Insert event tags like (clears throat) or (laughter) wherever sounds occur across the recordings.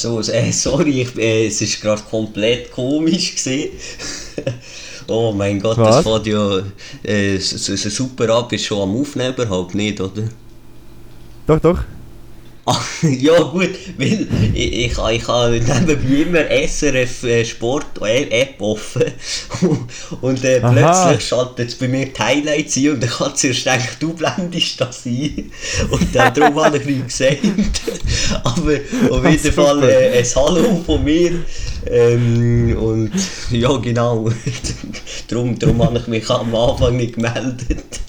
So, (laughs) äh, sorry, ich, äh, es ist gerade komplett komisch gesehen. (laughs) oh mein Gott, Was? das fährt ja äh, super ab, ist schon am Aufnehmen überhaupt nicht, oder? Doch, doch. Ah, (laughs) ja gut, weil ich, ich, ich habe nebenbei immer SRF äh, Sport äh, App offen (laughs) und äh, plötzlich schaltet es bei mir die Highlights ein und dann kann es erst denken, du blendest das ein und äh, darum habe ich nichts gesagt. (laughs) Aber auf jeden Super. Fall äh, ein Hallo von mir ähm, und ja genau, darum, darum habe ich mich am Anfang nicht gemeldet.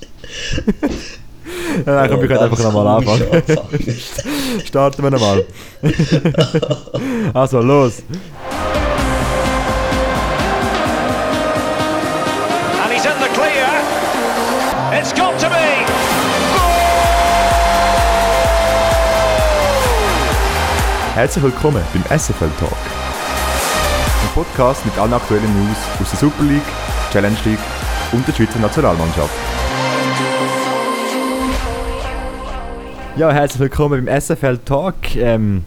Ja, komm, wir können Ganz einfach nochmal anfangen. (laughs) Starten wir nochmal. (laughs) also, los. And he's in the clear. It's got to be. Herzlich willkommen beim SFL Talk. Ein Podcast mit allen aktuellen News aus der Super League, Challenge League und der Schweizer Nationalmannschaft. Ja, herzlich willkommen beim SFL Talk. Ähm,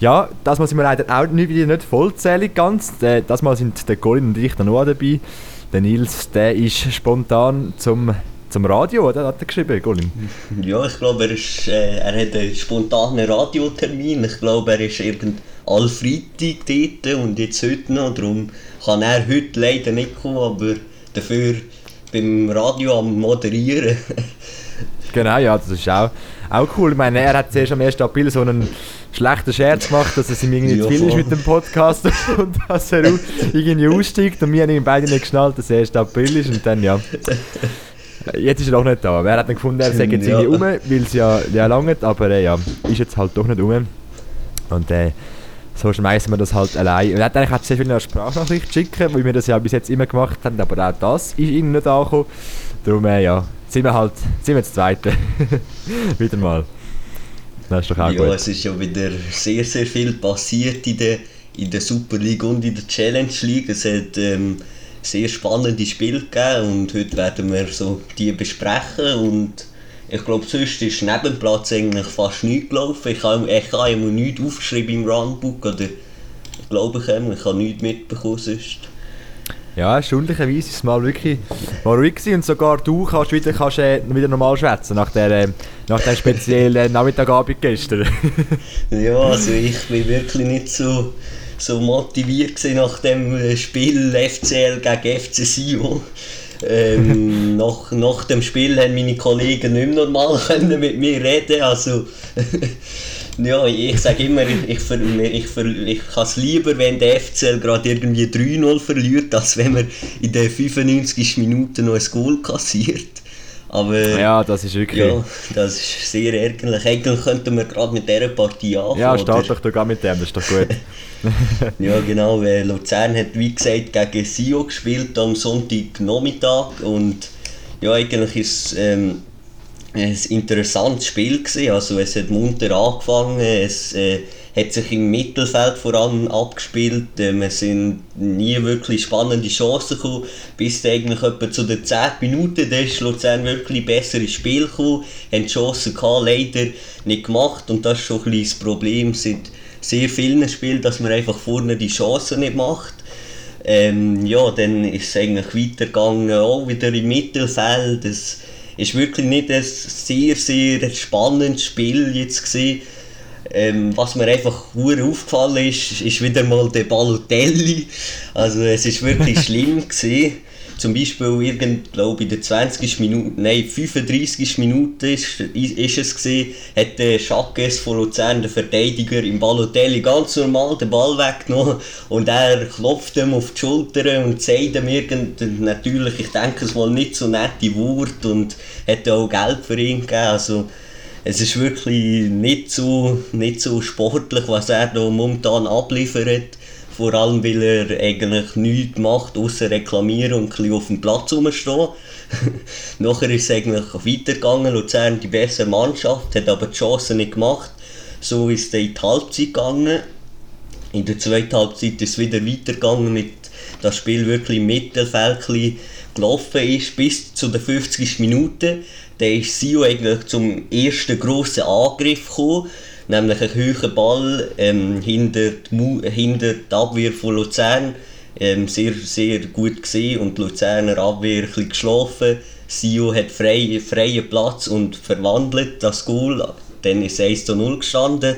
ja, das Mal sind wir leider auch nicht, wieder nicht vollzählig ganz. Äh, Das Mal sind der Colin und ich noch dabei. Der Nils, der ist spontan zum, zum Radio, oder? Hat er geschrieben, Colin? Ja, ich glaube, er, ist, äh, er hat einen spontanen Radiotermin. Ich glaube, er ist irgend all Freitag dort und jetzt heute noch. Darum kann er heute leider nicht kommen, aber dafür beim Radio am Moderieren. (laughs) Genau, ja, das ist auch, auch cool. Ich meine, er hat zuerst am 1. April so einen schlechten Scherz gemacht, dass es ihm irgendwie Ja, zu viel ist mit dem Podcast (laughs) und dass er irgendwie aussteigt und wir haben ihn beide nicht geschnallt, dass es 1. April ist und dann, ja. Jetzt ist er doch nicht da. Wer hat dann gefunden, er sagt jetzt irgendwie um, weil es ja, ja langt, aber äh, ja, ist jetzt halt doch nicht um. Und äh, so schmeißen wir das halt allein. Und er hat eigentlich auch sehr viel eine Sprachnachricht schicken, weil wir das ja bis jetzt immer gemacht haben, aber auch das ist ihm nicht angekommen. Darum, äh, ja, sind wir halt, sind wir das Zweite. (laughs) Wieder mal. Das ist doch auch ja, gut. es ist ja wieder sehr, sehr viel passiert in der, in der Super League und in der Challenge League. Es hat ähm, sehr spannende Spiele gegeben und heute werden wir so die besprechen und ich glaube, sonst ist neben dem Platz eigentlich fast nichts gelaufen. Ich habe, ich habe immer nichts aufgeschrieben im Runbook oder ich glaube ich, habe, ich habe nichts mitbekommen sonst. Ja, erstaunlicherweise ist es mal wirklich mal ruhig gewesen und sogar du kannst wieder, kannst, äh, wieder normal schwätzen nach der, äh, nach der speziellen Nachmittagabend gestern. (laughs) Ja, also ich bin wirklich nicht so, so motiviert nach dem äh, Spiel FCL gegen FC Sion. Ähm, (laughs) nach, nach dem Spiel haben meine Kollegen nicht mehr normal (laughs) können mit mir reden. Also, (laughs) ja, ich sage immer, ich, ver, ich, ver, ich kann es lieber, wenn der FCL gerade irgendwie 3-0 verliert, als wenn man in den 95 Minuten noch ein Goal kassiert. Aber ja, das ist wirklich... ja, das ist sehr ärgerlich. Eigentlich könnten wir gerade mit dieser Partie anfangen. Ja, start doch da mit dem, das ist doch gut. (laughs) Ja, genau. weil Luzern hat, wie gesagt, gegen Sio gespielt am Sonntagnachmittag. Und ja, eigentlich ist es ähm, ein interessantes Spiel. Gewesen. Also, es hat munter angefangen. Es äh, hat sich im Mittelfeld vor allem abgespielt. Ähm, es sind nie wirklich spannende Chancen gekommen. Bis eigentlich etwa zu den 10 Minuten da ist Luzern wirklich besser ins Spiel gekommen. Haben die Chancen gehabt, leider nicht gemacht. Und das ist schon ein das Problem seit sehr vielen Spielen, dass man einfach vorne die Chancen nicht macht. Ähm, ja, dann ist es eigentlich weitergegangen, auch wieder im Mittelfeld. Es ist wirklich nicht ein sehr, sehr spannendes Spiel jetzt gewesen. Ähm, was mir einfach hure aufgefallen ist, ist wieder mal der Balotelli. Also es ist wirklich (laughs) schlimm gewesen. Zum Beispiel irgend, glaube in der 20. Minute, nein 35. Minute ist, ist es gewesen, hat der Schackes von Luzern, der Verteidiger, im Balotelli ganz normal den Ball weggenommen und er klopft ihm auf die Schulter und sagt ihm irgend, natürlich, ich denke es mal nicht so nette Wort und hat auch Geld für ihn gegeben. Also, es ist wirklich nicht so, nicht so sportlich, was er da momentan abliefert. Vor allem, weil er eigentlich nichts macht, außer reklamieren und ein auf dem Platz rumstehen. (laughs) Nachher ist es eigentlich weitergegangen. Luzern die bessere Mannschaft, hat aber die Chancen nicht gemacht. So ist es in die Halbzeit gegangen. In der zweiten Halbzeit ist es wieder weitergegangen mit das Spiel wirklich im Mittelfeld gelaufen ist bis zu den 50 Minuten. Dann ist Sio eigentlich zum ersten grossen Angriff gekommen. nämlich ein höherer Ball ähm, hinter, die hinter die Abwehr von Luzern. Ähm, sehr, sehr gut gesehen und die Luzerner Abwehr ein geschlafen. Sio hat frei, freien Platz und verwandelt das Goal. Dann ist es 1 zu 0 gestanden.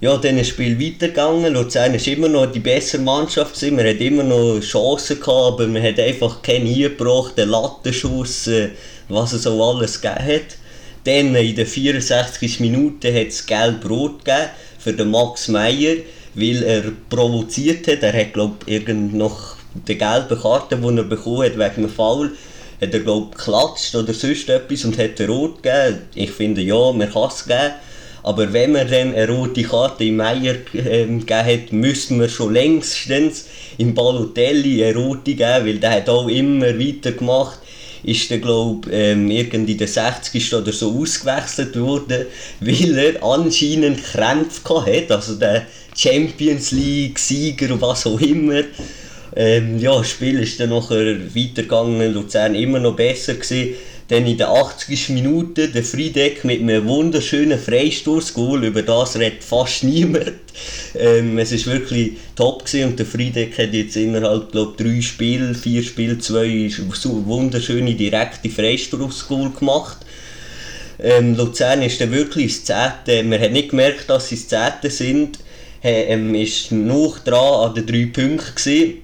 Ja, dann ist das Spiel weitergegangen. Luzern ist immer noch die bessere Mannschaft. Gewesen. Man hat immer noch Chancen gehabt, aber man hat einfach keinen eingebracht, den Lattenschuss, äh, was es so alles gegeben hat. Dann in der 64. Minute hat es gelb-rot gegeben für den Max Meyer, weil er provoziert hat. Er hat, glaube ich, noch die gelbe Karte, die er bekommen hat wegen einem Foul, hat er, glaube geklatscht oder sonst etwas und hat rot gegeben. Ich finde, ja, man kann es geben. Aber wenn man dann eine rote Karte im Meier ähm, gegeben hat, müsste man schon längstens im Balotelli eine rote geben, weil der hat auch immer weitergemacht ist der glaube ähm, irgendwie der 60. oder so ausgewechselt worden, weil er anscheinend Krämpfe hatte, also der Champions League Sieger und was auch immer. Ähm, ja, das Spiel ist dann nachher weitergegangen, Luzern immer noch besser gewesen. Dann in der 80. Minute der Friedeck mit einem wunderschönen Freistoßgoal, über das redet fast niemand. Ähm, es ist wirklich top gewesen und der Friedeck hat jetzt innerhalb glaub, drei Spiele, vier Spiele, zwei wunderschöne direkte Freistoßgoal gemacht. Ähm, Luzern ist dann wirklich das Zehnte, man hat nicht gemerkt, dass sie das Zehnte sind, ähm, ist noch dran an den drei Punkten.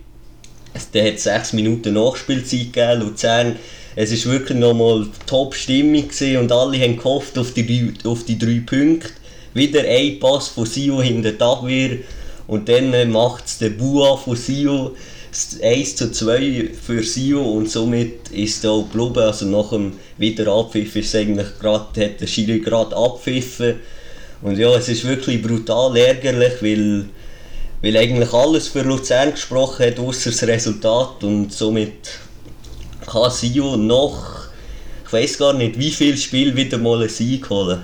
Dann hat es sechs Minuten Nachspielzeit gegeben, Luzern es ist wirklich nochmal Top-Stimmung und alle haben gehofft auf die, auf die drei Punkte. Wieder ein Pass von Sio hinter der Abwehr und dann äh, macht es der Bua von Sio 1 zu 2 für Sio und somit ist auch geblieben. Also nach dem Wiederabpfiff ist eigentlich grad, hat der Schiri gerade abpfiffen. Und ja, es ist wirklich brutal ärgerlich, weil, weil eigentlich alles für Luzern gesprochen hat, außer das Resultat und somit kann Sio noch, ich weiß gar nicht, wie viel Spiel wieder mal einen Sieg holen.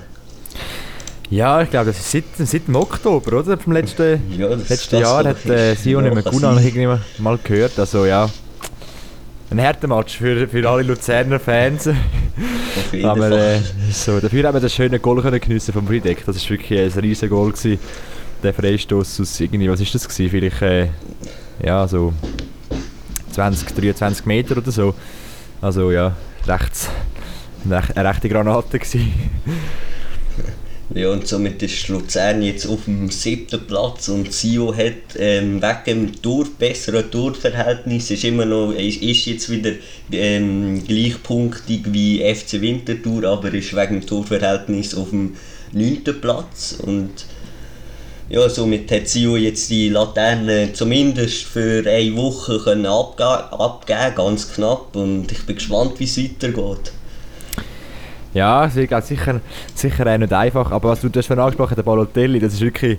Ja, ich glaube, das ist seit, seit dem Oktober, oder? Vom letzten, ja, das, letzten das Jahr hat äh, Sio nicht mehr gut irgendwie mal gehört. Also ja, ein härter Match für, für alle Luzerner Fans. Aber äh, so, dafür haben wir das schöne Goal können geniessen vom Friedeck. Das war wirklich ein riesiges Goal. Gewesen. Der Freistoß aus irgendwie, was ist das gewesen? Vielleicht, äh, ja, so 20, 23 Meter oder so. Also ja, rechts, eine rechte Granate gewesen. Ja, und somit ist Luzern jetzt auf dem siebten Platz und Sio hat ähm, wegen dem Tor, besseren Torverhältnis ist immer noch, ist, ist jetzt wieder ähm, gleichpunktig wie FC Winterthur, aber ist wegen dem Torverhältnis auf dem neunten Platz und ja, somit hat Sio jetzt die Laterne zumindest für eine Woche können abge abgeben, ganz knapp. Und ich bin gespannt, wie es weitergeht. Ja, es wird sicher, sicher auch nicht einfach. Aber was du das schon angesprochen der Balotelli, das ist wirklich.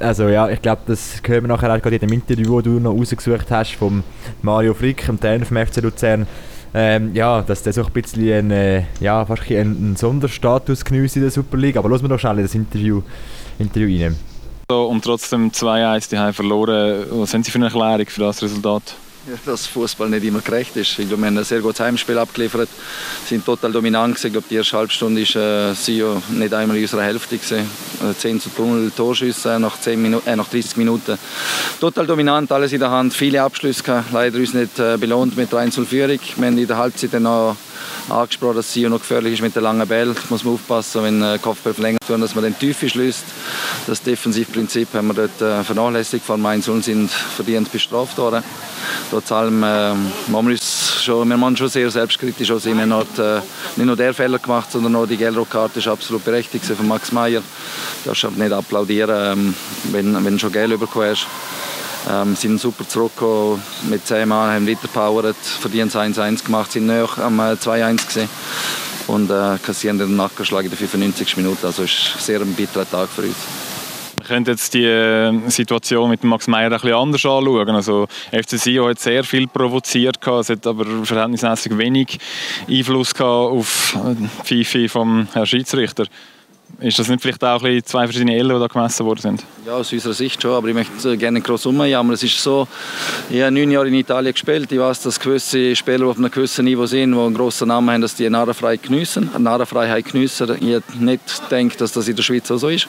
Also ja, ich glaube, das hören wir nachher auch gerade in dem Interview, das du noch rausgesucht hast, von Mario Frick, dem Trainer vom FC Luzern. Ähm, ja, dass der so ein bisschen einen, äh, ja, fast einen, einen Sonderstatus genießt in der Super League. Aber lassen wir doch schnell das Interview, Interview rein und trotzdem 2-1 die verloren. Was haben Sie für eine Erklärung für das Resultat? Ja, dass Fußball nicht immer gerecht ist. Ich glaube, wir haben ein sehr gutes Heimspiel abgeliefert, sind total dominant gewesen. Ich glaube, die erste Halbstunde war äh, nicht einmal in unserer Hälfte gewesen. 10 äh, zu 0 Torschüsse nach, 10 Minu äh, nach 30 Minuten. Total dominant, alles in der Hand, viele Abschlüsse gehabt. Leider uns nicht äh, belohnt mit 1 Führung. Wir haben in der Halbzeit noch angesprochen, dass Sio noch gefährlich ist mit der langen Ball. Da muss man aufpassen, wenn äh, Kopfball verlängert wird, dass man den Tiefe schließt. Das Defensivprinzip haben wir dort äh, vernachlässigt. Vor allem 1 sind verdient bestraft worden. Trotz allem äh, wir uns schon, wir machen schon sehr selbstkritisch sein. Wir haben äh, nicht nur der Fehler gemacht, sondern auch die Gelb-Karte ist absolut berechtigt von Max Meyer. Du darfst halt nicht applaudieren, ähm, wenn, wenn du schon Geld bekommen. Ähm, sind super zurückgekommen mit 10 Mann, haben weitergepowert, verdienen 1-1 gemacht, sind näher am 2-1 äh, gesehen und äh, kassieren den Nackenschlag in der 95. Minute. Also ist sehr ein bitterer Tag für uns. Wir können jetzt die äh, Situation mit Max Meyer ein bisschen anders anschauen. Also FC Sion hat sehr viel provoziert, es hat aber verhältnismäßig wenig Einfluss auf die FIFA vom Herrn Schiedsrichter. Ist das nicht vielleicht auch ein zwei verschiedene Ellen, die da gemessen worden sind? Ja, aus unserer Sicht schon, aber ich möchte gerne groß umjammern. Es ist so, ich habe neun Jahre in Italien gespielt. Ich weiß, dass gewisse Spieler auf einem gewissen Niveau sind, die einen grossen Namen haben, dass die Narrenfreiheit geniessen. Narrenfreiheit geniessen. Ich hätte nicht gedacht, dass das in der Schweiz auch so ist.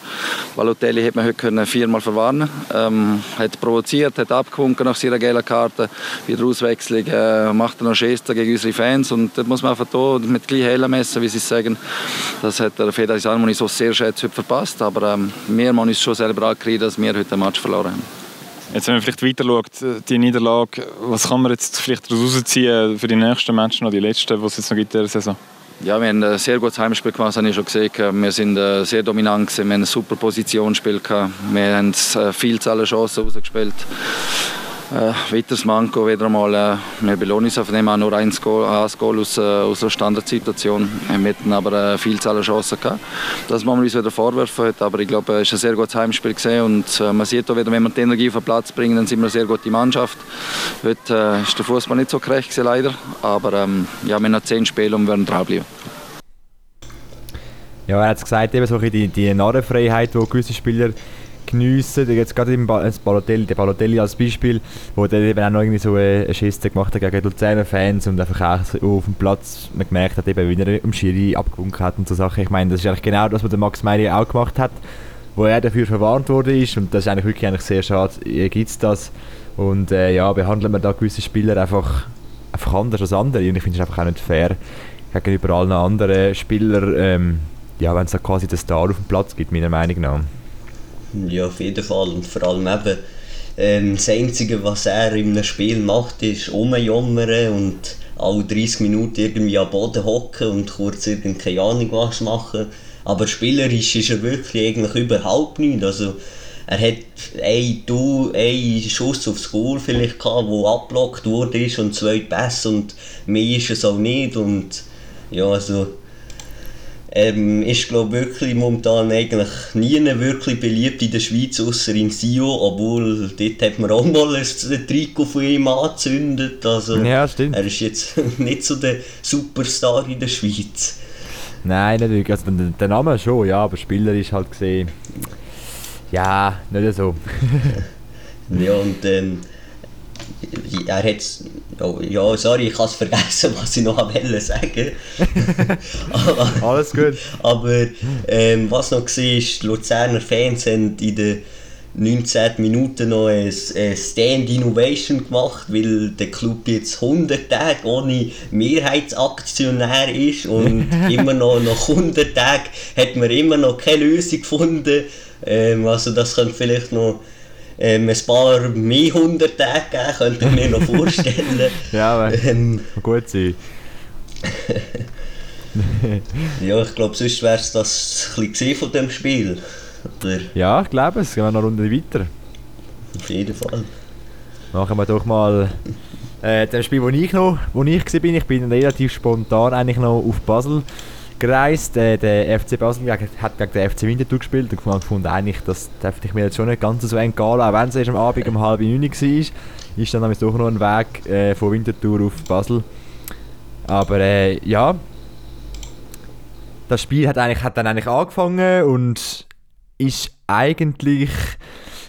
Balotelli hätte man heute viermal verwarnen ähm, Hat provoziert, hat abgewunken nach seiner gelben Karte. Bei der Auswechslung äh, macht noch Gesten gegen unsere Fans. Und das muss man einfach hier mit gleich hellen messen, wie sie sagen. Das hat der Federer Salmoni so sehr schätze, heute verpasst. Aber ähm, wir müssen uns schon selber ankriegen, dass wir heute den Match verloren haben. Jetzt, wenn man vielleicht weiter schaut, die Niederlage, was kann man jetzt vielleicht daraus ziehen für die nächsten Matches, noch die letzten, die es jetzt noch gibt in der Saison? Ja, wir haben ein sehr gutes Heimspiel gemacht, habe ich schon gesehen. Wir sind äh, sehr dominant, gewesen. wir haben ein super Positionsspiel gehabt. Wir haben äh, Vielzahl Chancen rausgespielt. Äh, weiteres Manko wieder einmal, äh, wir dem auch nur ein Goal, ein Goal aus, äh, aus einer Standardsituation. Wir hatten aber eine Vielzahl an Chancen gehabt. Das muss man uns wieder vorwerfen heute, aber ich glaube, es war ein sehr gutes Heimspiel gewesen und äh, man sieht auch wieder, wenn wir die Energie auf den Platz bringen, dann sind wir eine sehr gute Mannschaft. Heute äh, ist der Fußball nicht so gerecht gewesen, leider, aber ähm, ja, wir haben noch zehn Spiele und werden dranbleiben. Ja, er hat es gesagt, eben so die, die Narrenfreiheit, die gewisse Spieler geniessen. Jetzt gerade im Balotelli, der Balotelli als Beispiel, wo der eben auch noch irgendwie so eine Schiste gemacht hat gegen Luzerner Fans und einfach auch auf dem Platz man gemerkt hat, eben, wie er im Schiri abgewunken hat und so Sachen. Ich meine, das ist eigentlich genau das, was der Max Meyer auch gemacht hat, wo er dafür verwarnt wurde ist und das ist eigentlich wirklich eigentlich sehr schade, gibt es das. Und äh, ja, behandeln wir da gewisse Spieler einfach, einfach anders als andere und ich finde es einfach auch nicht fair gegenüber allen anderen Spielern, ähm, ja, wenn es da quasi den Star auf dem Platz gibt, meiner Meinung nach. Ja, auf jeden Fall. Und vor allem eben, ähm, das Einzige, was er in einem Spiel macht, ist rumjammern und alle 30 Minuten irgendwie am Boden hocken und kurz keine Ahnung was machen. Aber spielerisch ist er wirklich eigentlich überhaupt nicht. Also, er hat einen, einen Schuss aufs Goal vielleicht gehabt, der abblockt wurde und zwei Pässe und mehr ist es auch nicht. Und ja, also ähm, ist glaube wirklich momentan eigentlich nie wirklich beliebt in der Schweiz, außer in Sio, obwohl dort hat man auch mal ein Trikot von ihm angezündet. Also, ja, stimmt. Er ist jetzt (laughs) nicht so der Superstar in der Schweiz. Nein, natürlich. Also, der, Name schon, ja, aber Spieler ist halt gesehen. Ja, nicht so. (laughs) ja, und ähm, er hat oh, ja, sorry, ich habe es vergessen, (laughs) was ich noch wollte sagen. (laughs) Alles gut. Aber ähm, was noch war, ist, die Luzerner Fans haben in den 19 Minuten noch eine, Stand Innovation gemacht, weil der Club jetzt 100 Tage ohne Mehrheitsaktionär ist und (laughs) immer noch nach 100 Tagen hat man immer noch keine Lösung gefunden. Ähm, also das könnte vielleicht noch ähm, ein paar mehr hundert Tage geben, könnte ich mir noch vorstellen. (laughs) ja, aber ähm, gut sein. (laughs) ja, ich glaube, sonst wäre es das ein von dem Spiel. Oder? Ja, ich glaube es. Gehen wir noch eine Runde weiter. Auf jeden Fall. Machen wir doch mal äh, das Spiel, wo ich noch, wo ich war. Ich bin relativ spontan eigentlich noch auf Basel gereist. Äh, der FC Basel hat gegen den FC Winterthur gespielt und gefunden, eigentlich, das dürfte ich mir jetzt schon nicht ganz so entgehen, auch wenn es erst am Abend um halb neun war. Ist dann doch noch ein Weg äh, von Winterthur auf Basel. Aber äh, ja, das Spiel hat, eigentlich, hat dann eigentlich angefangen und ist eigentlich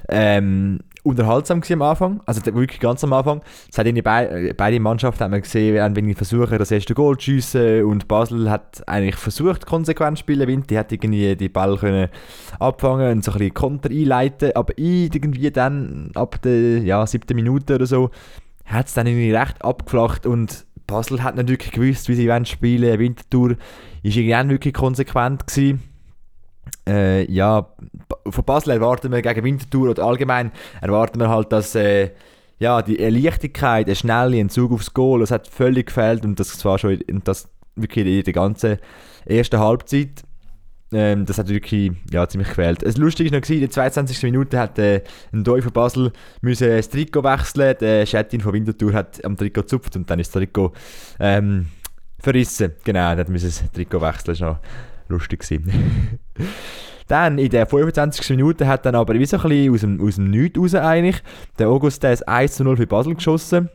ähm, unterhaltsam am Anfang, also wirklich ganz am Anfang. Es hat beide, beide Mannschaften haben wir gesehen, haben wenig versuchen, das erste Goal zu schiessen und Basel hat eigentlich versucht, konsequent zu spielen. Winti hat irgendwie die Ball können abfangen und so ein bisschen Konter einleiten, aber irgendwie dann ab der ja, siebten Minute oder so hat es dann irgendwie recht abgeflacht und Basel hat nicht wirklich gewusst, wie sie wollen spielen. Winterthur ist irgendwie wirklich konsequent gewesen äh, ja, von Basel erwarten wir gegen Winterthur oder allgemein erwarten wir halt, dass äh, ja, die Leichtigkeit, der schnelle Entzug aufs Goal, das hat völlig gefehlt und das war schon in, das wirklich in der ganzen ersten Halbzeit. Ähm, das hat wirklich ja, ziemlich gefehlt. Das Lustige war noch, in der 22. Minute hat äh, ein Doi von Basel müssen das Trikot wechseln. Der Schettin von Winterthur hat am Trikot gezupft und dann ist das Trikot ähm, verrissen. Genau, er hat das Trikot wechseln. Noch lustig gewesen. (laughs) dann in der 25. Minute hat dann aber wie so ein bisschen aus dem, aus dem Nichts raus eigentlich der August das 1 zu 0 für Basel geschossen.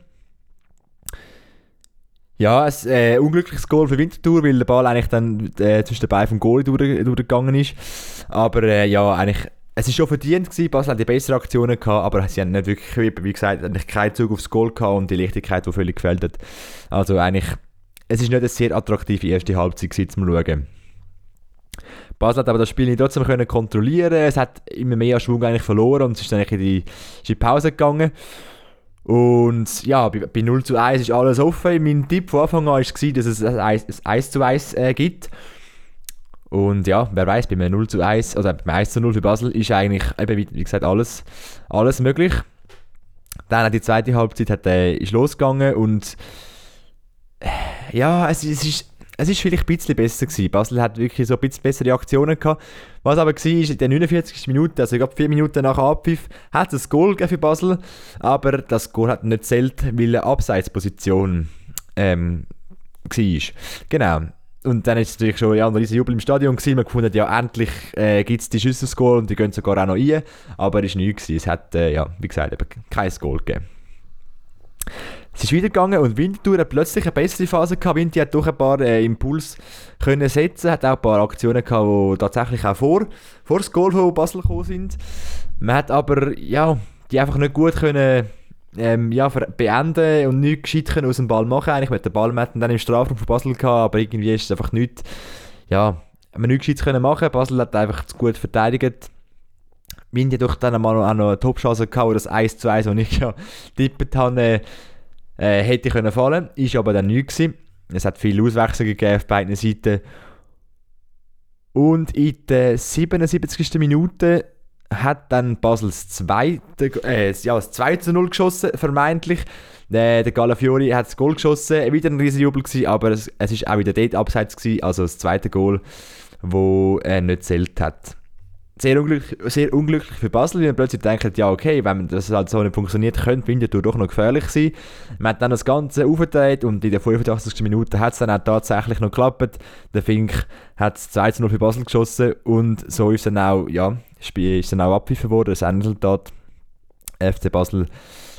Ja, ein äh, unglückliches Goal für Winterthur, weil der Ball eigentlich dann äh, zwischen den Beinen vom Goal durch, durchgegangen ist. Aber äh, ja, eigentlich, es ist schon verdient gewesen. Basel hat die bessere Aktionen gehabt, aber sie haben nicht wirklich, wie gesagt, eigentlich keinen Zug aufs Goal gehabt und die Leichtigkeit, die völlig gefällt hat. Also eigentlich, es ist nicht eine sehr attraktive erste Halbzeit gewesen, zum Schauen. Basel hat aber das Spiel nicht trotzdem können kontrollieren. Es hat immer mehr Schwung eigentlich verloren und es ist dann in die, in die Pause gegangen. Und ja, bei, bei 0 zu 1 ist alles offen. Mein Tipp von Anfang an war, dass es ein 1, 1 zu 1 äh, gibt. Und ja, wer weiß, bei 0 zu 1 oder beim 1 zu 0 für Basel ist eigentlich, eben, wie, gesagt, alles, alles möglich. Dann die zweite Halbzeit hat, äh, ist losgegangen und äh, ja, es, es ist es ist vielleicht ein bisschen besser gewesen. Basel hat wirklich so ein bisschen bessere Aktionen gehabt. Was aber war, ist in der 49. Minute, also gerade vier Minuten nach Abpfiff, hat es ein Goal für Basel, aber das Goal hat nicht zählt, weil eine Abseitsposition ähm, war. Genau. Und dann ist es natürlich schon ein riesen Jubel im Stadion gewesen. Man gefunden, ja, endlich äh, gibt es die Schüsse aufs Goal und die gehen sogar auch noch rein. Aber es war nichts. Es hat, äh, ja, wie gesagt, eben kein Goal gegeben. Es ist weitergegangen und Winterthur hat plötzlich eine bessere Phase gehabt. Winti hat doch ein paar äh, Impuls können setzen, hat auch ein paar Aktionen gehabt, die tatsächlich auch vor, vor das Goal von Basel gekommen sind. Man hat aber, ja, die einfach nicht gut können ähm, ja, beenden und nichts gescheit können aus dem Ball machen. Eigentlich mit der Ball hatten dann im Strafraum von Basel gehabt, aber irgendwie ist es einfach nichts, ja, man nichts gescheit können machen. Basel hat einfach zu gut verteidigt. Hat doch dann auch noch eine Top-Chance gehabt, das 1 zu 1, das ich ja (laughs) tippt habe, äh, hätte können fallen, ist aber dann nichts gewesen. Es hat viele Auswechslungen gegeben auf beiden Seiten. Und in der 77. Minute hat dann Basel das zweite, äh, ja, das 2 zu 0 geschossen, vermeintlich. Der, der Galafiori hat das Goal geschossen, wieder ein riesen Jubel gewesen, aber es, ist auch wieder dort abseits gewesen, also das zweite Goal, wo er nicht zählt hat sehr unglücklich, sehr unglücklich für Basel, weil man plötzlich denkt, ja okay, wenn das halt so nicht funktioniert, könnte Winterthur doch noch gefährlich sein. Man hat dann das Ganze aufgedreht und in der 85. Minute hat es dann auch tatsächlich noch geklappt. Der Fink hat 2 0 für Basel geschossen und so ist dann auch, ja, Spiel ist dann auch abpfiffen worden, das Endresultat FC Basel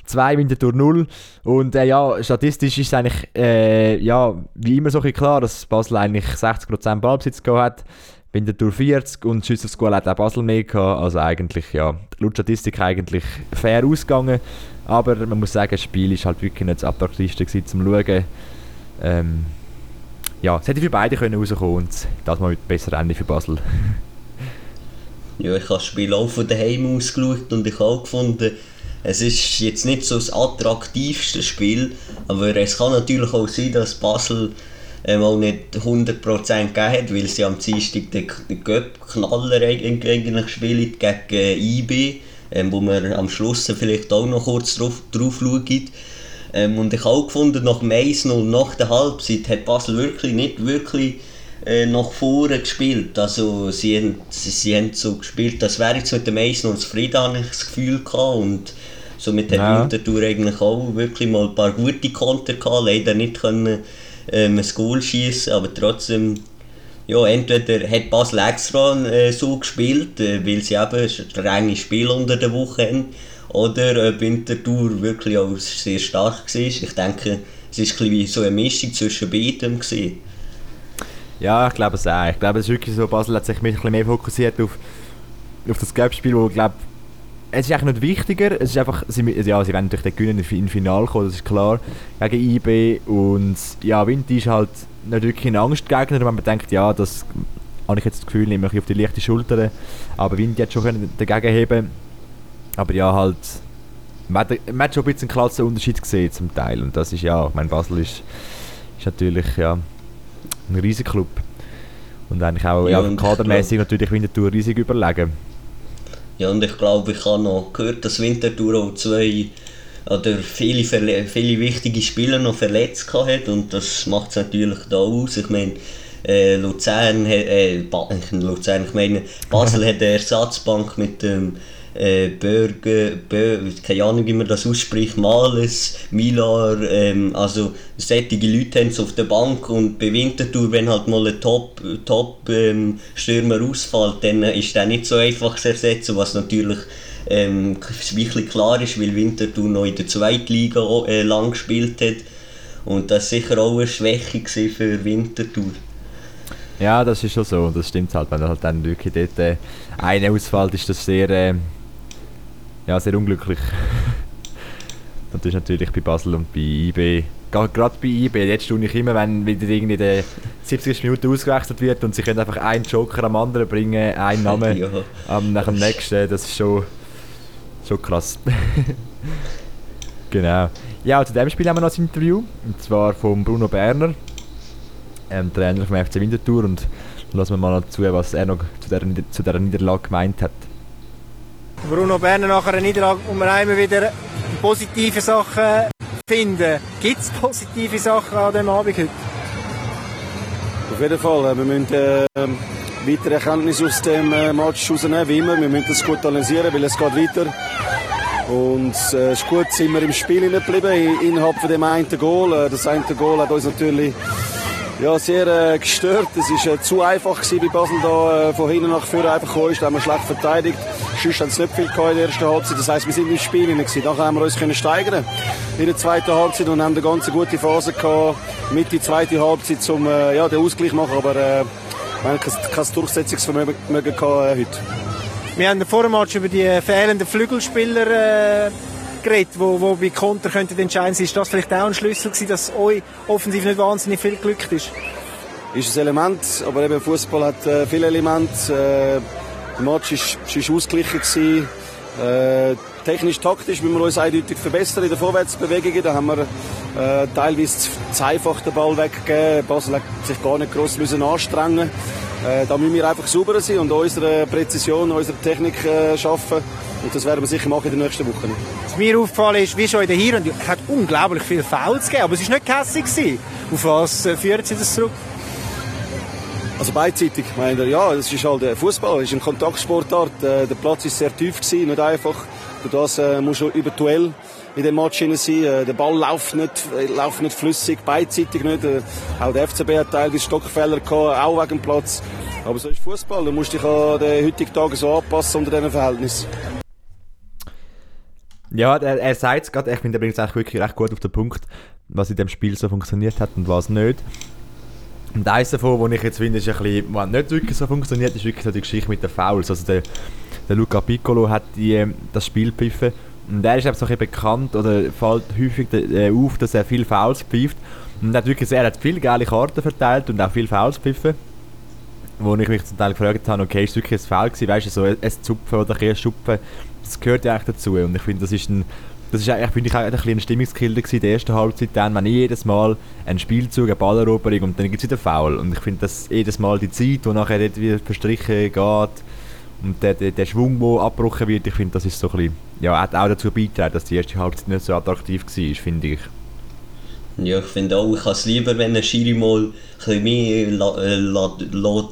2, Winterthur 0 und äh, ja, statistisch ist es eigentlich, äh, ja, wie immer so ein klar, dass Basel eigentlich 60% Ballbesitz gehabt hat Winterthur 40 und Schüsse aufs Goal hat auch Basel mehr gehabt. Also eigentlich, ja, laut Statistik eigentlich fair ausgegangen. Aber man muss sagen, das Spiel ist halt wirklich nicht das attraktivste zum Schauen. Ähm, ja, es hätte für beide können rauskommen und das mal mit besser Ende für Basel. (laughs) ja, ich habe das Spiel auch von daheim ausgeschaut und ich habe auch gefunden, es ist jetzt nicht so das attraktivste Spiel, aber es kann natürlich auch sein, dass Basel ähm, auch nicht 100% gegeben hat, weil sie am Dienstag den, den Göpp-Knaller eigentlich spielen gegen IB, ähm, wo wir am Schluss vielleicht auch noch kurz drauf, drauf schauen. Ähm, und ich habe auch gefunden, nach dem 1 und nach der Halbzeit hat Basel wirklich nicht wirklich äh, nach vorne gespielt. Also sie haben, sie, sie haben so gespielt, das wäre jetzt mit dem 1 und zufrieden, habe ich das Gefühl gehabt. Und somit hat ja. Winterthur eigentlich auch wirklich mal ein paar gute Konter gehabt, leider nicht können ähm, ein Goal schießen, aber trotzdem, ja, entweder hat Basel extra äh, so gespielt, äh, weil sie eben ein strenges Spiel unter der Woche haben, oder ob Winterthur wirklich auch sehr stark war. Ich denke, es war ein so eine Mischung zwischen beidem. Gewesen. Ja, ich glaube es auch. Ich glaube, es ist wirklich so, Basel hat sich ein bisschen mehr fokussiert auf, auf das Gap-Spiel, wo ich glaube, es ist eigentlich nicht wichtiger, es ist einfach, sie, ja, sie werden natürlich den Gewinnen in Finale kommen, das ist klar, gegen IB und ja, Winti ist halt nicht wirklich ein Angstgegner, wenn man denkt, ja, das habe ich jetzt das Gefühl, nehme ich auf die leichte Schulter, aber Winti hat schon dagegen heben. Aber ja, halt, man hat, man hat schon ein bisschen einen Klassenunterschied gesehen zum Teil. Und das ist ja, ich meine, Basel ist, ist natürlich, ja, ein riesiger Club und eigentlich auch ja, ja kadermäßig natürlich Winterthur riesig überlegen. Ja, und ich glaube, ich habe noch gehört, dass Winterthur auch zwei oder viele, viele wichtige Spieler noch verletzt hat und das macht es natürlich da aus. Ich meine, äh, Luzern, äh, (laughs) Luzern, ich meine, Basel hat eine Ersatzbank mit dem äh, Bürger, Bö, keine Ahnung wie man das ausspricht, Males, Milar, ähm, also solche Leute haben es auf der Bank und bei Winterthur, wenn halt mal ein Top-Stürmer Top, ähm, ausfällt, dann ist der nicht so einfach zu ersetzen, was natürlich ähm, wirklich klar ist, weil Winterthur noch in der zweiten Liga äh, lang gespielt hat. Und das war sicher auch eine Schwäche für Winterthur. Ja, das ist schon so, das stimmt halt. Wenn halt dann wirklich dort äh, einer ausfällt, ist das sehr, äh, ja, sehr unglücklich. (laughs) und das ist natürlich bei Basel und bei IB, gerade bei IB, jetzt tue ich immer, wenn wieder irgendwie in der 70. Minute ausgewechselt wird und sie können einfach einen Joker am anderen bringen, einen (laughs) Namen Ja. am, nach dem nächsten, das ist schon, schon krass. (laughs) genau. Ja, zu dem Spiel haben wir noch ein Interview, und zwar von Bruno Berner, ähm, Trainer vom FC Winterthur und lassen wir mal noch zu, was er noch zu dieser, Nieder- zu dieser Niederlage gemeint hat. Bruno Berner nach einer Niederlage und wir immer wieder positive Sachen finden. Gibt es positive Sachen an diesem Abend heute? Auf jeden Fall. äh, Wir müssen äh, weitere Erkenntnisse aus dem äh, Match rausnehmen, wie immer. Wir müssen das gut analysieren, weil es geht weiter. Und äh, es ist gut, sind wir im Spiel geblieben, in- innerhalb von dem einen Goal. Äh, Das eine Goal hat uns natürlich ja, sehr äh, gestört. Es war äh, zu einfach gewesen, bei Basel da äh, von hinten nach vorne einfach gekommen ist. Da haben wir schlecht verteidigt. Sonst haben sie nicht viel in der ersten Halbzeit. Das heisst, wir sind im Spiel hinein gewesen. Haben wir uns können steigern in der zweiten Halbzeit und haben eine ganz gute Phase gehabt, mit die zweite Halbzeit, um äh, ja, den Ausgleich zu machen. Aber äh, wir haben kein, kein Durchsetzungsvermögen gehabt, äh, heute. Wir haben vor dem Match über die fehlenden Flügelspieler äh, geredet, wo, wo bei Konter könnten entscheidend sein. Ist das vielleicht auch ein Schlüssel gewesen, dass euch offensiv nicht wahnsinnig viel glückt ist? ist ein Element, aber eben Fußball hat äh, viele Elemente. Äh, der Match ist, ist ausgeglichen gewesen. Äh, technisch, taktisch müssen wir uns eindeutig verbessern in den Vorwärtsbewegungen. Da haben wir äh, teilweise zu, einfach den Ball weggegeben. Basel hat sich gar nicht gross müssen anstrengen. Äh, da müssen wir einfach sauberer sein und unsere Präzision, unsere Technik äh, schaffen. Und das werden wir sicher machen in den nächsten Wochen. Was mir aufgefallen ist, wie schon in der Hinrunde, es hat unglaublich viele Fouls gegeben, aber es war nicht gehässig. gewesen. Auf was äh, führen Sie das zurück? Also beidseitig, meine ich, ja, es ist halt äh, Fußball, es ist eine Kontaktsportart. Äh, der Platz ist sehr tief gewesen, nicht einfach. Durch das äh, muss schon über Duell in dem Match hinein sein. Äh, der Ball läuft nicht, äh, läuft nicht flüssig, beidseitig nicht. Äh, auch der FCB hat teilweise Stockfehler gehabt, auch wegen dem Platz. Aber so ist Fußball. Du musst dich an den heutigen Tagen so anpassen unter diesen Verhältnissen. Ja, er, er sagt es gerade, ich finde, bringt es eigentlich wirklich recht gut auf den Punkt, was in dem Spiel so funktioniert hat und was nicht. Und eines davon, was ich jetzt finde, ist ein bisschen, was nicht wirklich so funktioniert, ist wirklich so die Geschichte mit den Fouls. Also der, der Luca Piccolo hat die, ähm, das Spiel gepfiffen und er ist eben so ein bisschen bekannt oder fällt häufig äh, auf, dass er viel Fouls pfeift. Und er hat wirklich sehr, er hat viele geile Karten verteilt und auch viel Fouls gepfiffen. Wo ich mich zum Teil gefragt habe, okay, ist es wirklich ein Foul gewesen, weißt du, so ein Zupfen oder ein Schupfen, das gehört ja dazu. Und ich finde, das ist ein, das ist eigentlich, finde ich, auch ein bisschen ein Stimmungskiller in der ersten Halbzeit dann, wenn jedes Mal ein Spielzug, eine Balleroberung und dann gibt es wieder Foul. Und ich finde, dass jedes Mal die Zeit, die nachher dort wieder verstrichen geht und der, der, der Schwung, der abgebrochen wird, ich finde, das ist so ein bisschen, ja, hat auch dazu beigetragen, dass die erste Halbzeit nicht so attraktiv war, finde ich. Ja, ich finde auch, ich habe es lieber, wenn ein Schiri mal ein mehr la, äh,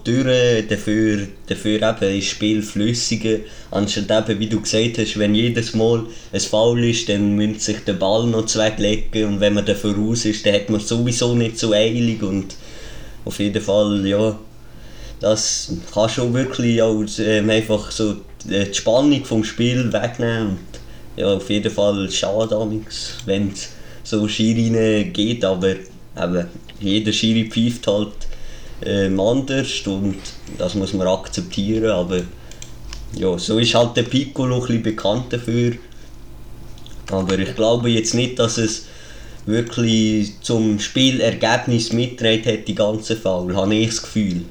durch, dafür, dafür eben ist Spiel flüssiger, anstatt eben, wie du gesagt hast, wenn jedes Mal ein Foul ist, dann müsste sich der Ball noch zweglegen. Und wenn man dann voraus ist, dann hat man sowieso nicht so eilig. Und auf jeden Fall, ja, das kann schon wirklich auch ähm, einfach so die Spannung vom Spiel wegnehmen. Und ja, auf jeden Fall schade wenn es so Schiri geht, aber eben, jeder Schiri pfeift halt ähm, anders und das muss man akzeptieren, aber ja, so ist halt der Piccolo ein bisschen bekannt dafür. Aber ich glaube jetzt nicht, dass es wirklich zum Spielergebnis mitträgt hat, die ganze Foul, habe ich das Gefühl.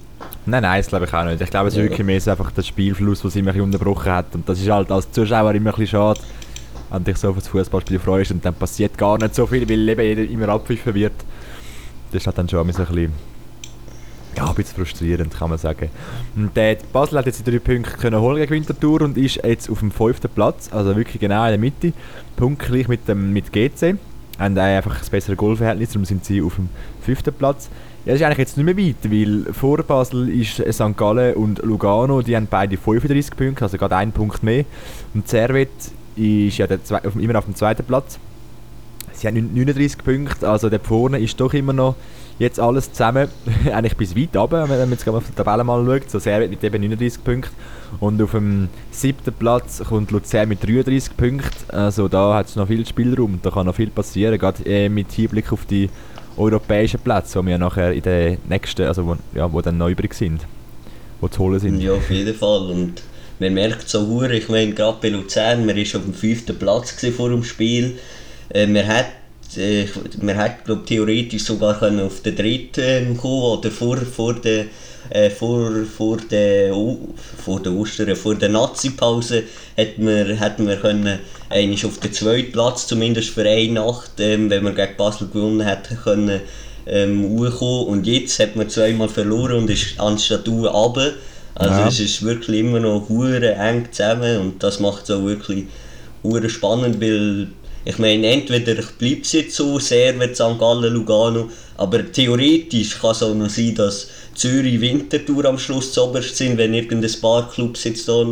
Nein, nein, das glaube ich auch nicht. Ich glaube, es ist Ja. wirklich mehr so einfach der Spielfluss, der immer ein unterbrochen hat. Und das ist halt als Zuschauer immer ein bisschen schade, du dich so auf das Fußballspiel freust und dann passiert gar nicht so viel, weil eben jeder immer abpfiffen wird. Das ist halt dann schon ein bisschen, ja, ein bisschen frustrierend, kann man sagen. Und äh, Basel hat jetzt die drei Punkte können holen gegen Winterthur und ist jetzt auf dem fünften Platz, also wirklich genau in der Mitte, punktgleich mit, dem, mit GC. Haben äh, einfach ein besseres Goalverhältnis, darum sind sie auf dem fünften Platz. Ja, das ist eigentlich jetzt nicht mehr weit, weil vor Basel ist St. Gallen und Lugano, die haben beide 35 Punkte, also gerade einen Punkt mehr. Und Servet ist ja der, immer auf dem zweiten Platz. Sie haben 39 Punkte, also der vorne ist doch immer noch Jetzt alles zusammen, (laughs) eigentlich bis weit runter, wenn man jetzt auf die Tabelle mal schaut. So Servet mit eben 39 Punkten. Und auf dem siebten Platz kommt Luzern mit 33 Punkten. Also da hat es noch viel Spielraum, da kann noch viel passieren, gerade äh, mit Hinblick auf die europäischen Plätze, die wir nachher in den nächsten, also wo, ja, wo dann neu übrig sind, wo zu holen sind. Ja, auf jeden Fall. Und man merkt so hure, ich meine, gerade bei Luzern, man war auf dem fünften Platz vor dem Spiel. Äh, man hat äh, man hätte glaub, theoretisch sogar können auf den dritten ähm, kommen oder vor, vor der äh, vor, vor der vor der Ostern, vor der Nazi-Pause hätten wir können eigentlich auf den zweiten Platz zumindest für eine Nacht, ähm, wenn wir gegen Basel gewonnen hätten können ähm, und jetzt hat man zweimal verloren und ist anstatt runter. Also ja. es ist wirklich immer noch hure eng zusammen und das macht es auch wirklich hure spannend, weil ich meine, entweder bleibt es jetzt so, Servet, St. Gallen, Lugano, aber theoretisch kann es auch noch sein, dass Zürich, Winterthur am Schluss zu oberst sind, wenn irgendein paar Clubs jetzt da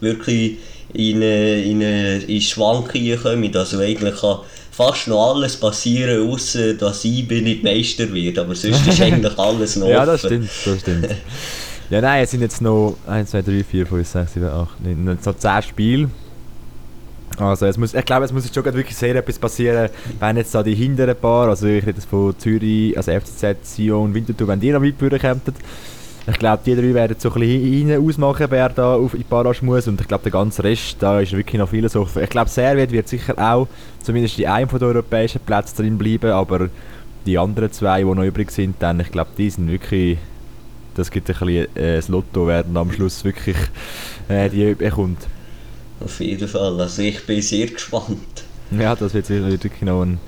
wirklich in, eine, in, eine, in Schwankungen kommen. Also eigentlich kann fast noch alles passieren, außer dass IBE nicht Meister wird. Aber sonst ist (laughs) eigentlich alles noch Ja, das stimmt, das stimmt. (laughs) Ja, nein, es sind jetzt noch 1, 2, 3, 4, 5, 6, 7, 8, 9, so 10 Spiele. Also es muss, ich glaube, es muss jetzt schon wirklich sehr etwas passieren, wenn jetzt da die hinteren Paar, also ich rede von Zürich, also FCZ, Sion, Winterthur, wenn die noch weit kämen. Ich glaube, die drei werden so ein bisschen hinten ausmachen, wer da auf die Barrage muss. Und ich glaube, der ganze Rest, da ist wirklich noch vieles offen. Ich glaube, Servet wird sicher auch zumindest in einem der europäischen Plätze drin bleiben, aber die anderen zwei, die noch übrig sind, dann, ich glaube, die sind wirklich, das gibt ein bisschen äh, das Lotto, werden am Schluss wirklich äh, die bekommt. Auf jeden Fall. Also ich bin sehr gespannt. Ja, das wird sicher wirklich noch eine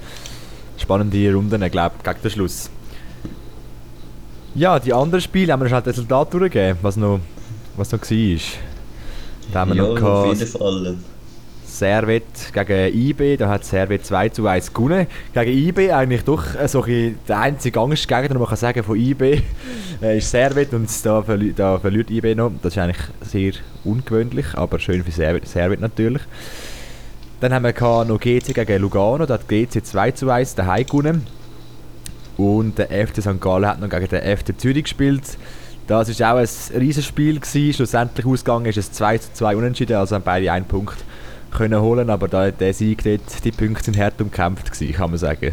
spannende Runde, glaube ich, gegen den Schluss. Ja, die anderen Spiele haben wir schon das Resultat durchgegeben, was noch, was noch war. Da haben wir ja, noch auf jeden Fall. Servet gegen IB, da hat Servet 2 zu 1 gewonnen. Gegen IB eigentlich doch so ein der einzige Angstgegner, man kann sagen, von IB (laughs) äh, ist Servet und da, verli da verliert IB noch. Das ist eigentlich sehr ungewöhnlich, aber schön für Servet, Servet natürlich. Dann haben wir noch GC gegen Lugano, da hat GC 2 zu 1 daheim gewonnen. Und der FC St. Gallen hat noch gegen den FC Zürich gespielt. Das war auch ein Riesenspiel. Gewesen. Schlussendlich ausgegangen ist es 2 zu 2 unentschieden, also haben beide einen Punkt können holen, aber da der Sieg dort, die Punkte sind hart umkämpft gewesen, kann man sagen.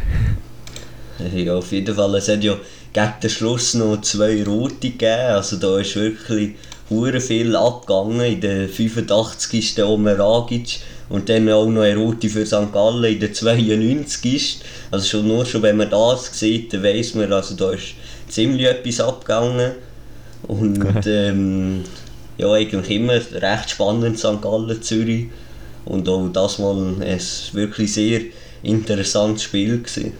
Ja, auf jeden Fall. Es hat ja gegen den Schluss noch zwei Rote gegeben, also da ist wirklich hure viel abgegangen. In der 85. ist der Omeragic und dann auch noch eine Rote für St. Gallen in der 92. Also schon nur schon, wenn man das sieht, dann weiss man, also da ist ziemlich etwas abgegangen. Und (laughs) ähm, ja, eigentlich immer recht spannend St. Gallen, Zürich. Und auch das mal ein wirklich sehr interessantes Spiel. Gewesen.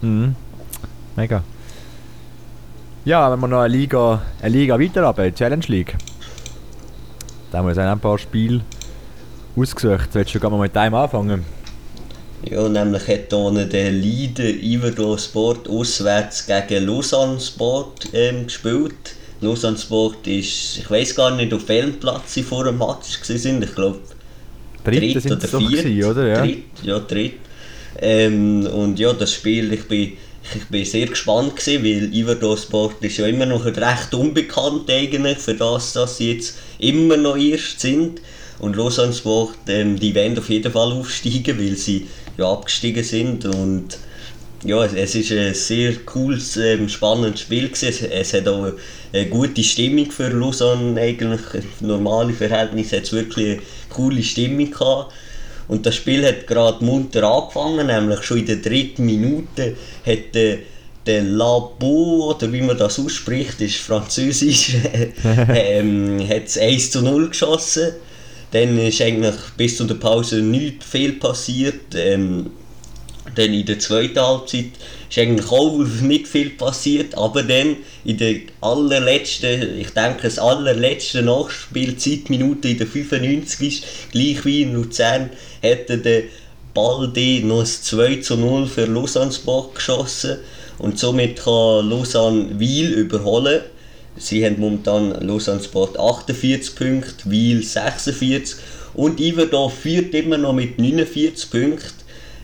Mhm. Mega. Ja, wenn wir noch eine Liga, eine Liga weiter haben, Challenge League. Da haben wir uns ein paar Spiele ausgesucht. Willst du gerne mal mit einem anfangen? Ja, nämlich hat hier der Leader Iverdor Sport auswärts gegen Lausanne Sport ähm, gespielt. Lausanne Sport ist, ich weiß gar nicht, auf welchem Platz sie vor dem Match waren. Ich glaube, dritt oder viert. oder? Ja, dritt. Ja, dritt. Ähm, und ja, das Spiel, ich bin, ich bin sehr gespannt gewesen, weil Iverdor Sport ist ja immer noch recht unbekannt eigentlich, für das, dass sie jetzt immer noch erst sind. Und Lausanne Sport, ähm, die werden auf jeden Fall aufsteigen, weil sie ja abgestiegen sind und ja, es ist ein sehr cooles, ähm, spannendes Spiel gewesen. Es, es hat auch eine gute Stimmung für Lausanne eigentlich. Normale Verhältnisse hat es wirklich eine coole Stimmung gehabt. Und das Spiel hat gerade munter angefangen, nämlich schon in der dritten Minute hat der, der Labo, oder wie man das ausspricht, ist französisch, (laughs) ähm, hat es 1 zu 0 geschossen. Dann ist eigentlich bis zu der Pause nichts viel passiert. Ähm, dann in der zweiten Halbzeit ist eigentlich auch nicht viel passiert, aber dann in der allerletzten, ich denke das allerletzte Nachspielzeitminute in der 95 gleich wie in Luzern, hätte der Baldi noch ein 2 zu 0 für Lausanne Sport geschossen und somit kann Lausanne Wiel überholen. Sie haben momentan Lausanne Sport 48 Punkte, Wiel 46 und Iverdorf führt immer noch mit 49 Punkten.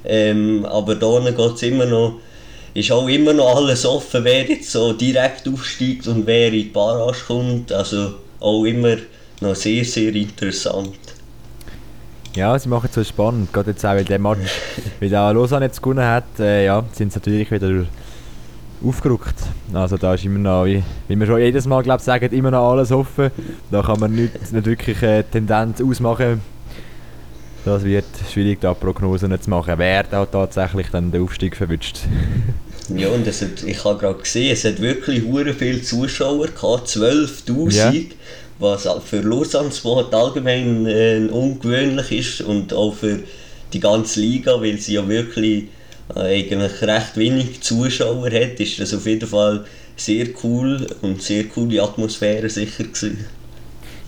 Ähm, aber da geht es immer noch ist auch immer noch alles offen, wer jetzt so direkt aufsteigt und wer in die Barrage kommt. Also auch immer noch sehr, sehr interessant. Ja, sie machen es so spannend, gerade jetzt auch, weil der Match, (laughs) wie der Lausanne jetzt gewonnen hat, äh, ja, sind sie natürlich wieder aufgerückt. Also da ist immer noch, wie, wie wir schon jedes Mal glaub, sagen, immer noch alles offen. Da kann man nicht, nicht wirklich eine Tendenz ausmachen. Das wird schwierig, da Prognosen zu machen, wer da tatsächlich dann den Aufstieg verwünscht. ja, und es hat, ich habe gerade gesehen, es hat wirklich viele Zuschauer gehabt, 12'000. Ja was für Lausanne Sport allgemein äh, ungewöhnlich ist und auch für die ganze Liga, weil sie ja wirklich äh, eigentlich recht wenig Zuschauer hat, ist das auf jeden Fall sehr cool und sehr coole Atmosphäre sicher gewesen.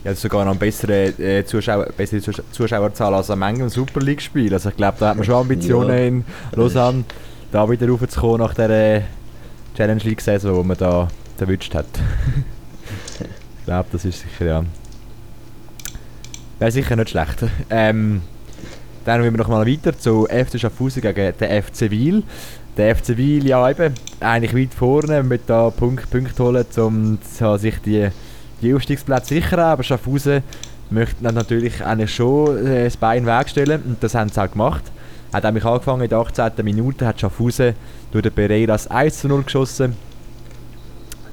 Ja, sogar noch eine bessere, äh, Zuschauer, bessere Zuschauerzahl als am engen Super League Spiel. Also ich glaube, da hat man schon Ambitionen ja. in Lausanne, da wieder raufzukommen nach der Challenge League Saison, die man da erwischt hat. (laughs) Ich glaube, das ist sicher, ja. Wäre sicher nicht schlecht. Ähm, dann gehen wir noch mal weiter zu FC Schaffhausen gegen den FC Wiel. Der FC Wiel, ja eben, eigentlich weit vorne, mit da Punkt, Punkte holen, um sich die, die Aufstiegsplätze sichern. Aber Schaffhausen möchte natürlich eigentlich schon äh, das Bein wegstellen und das haben sie auch gemacht. Hat nämlich angefangen in der 18. Minute, hat Schaffhausen durch den Pereiras 1 zu 0 geschossen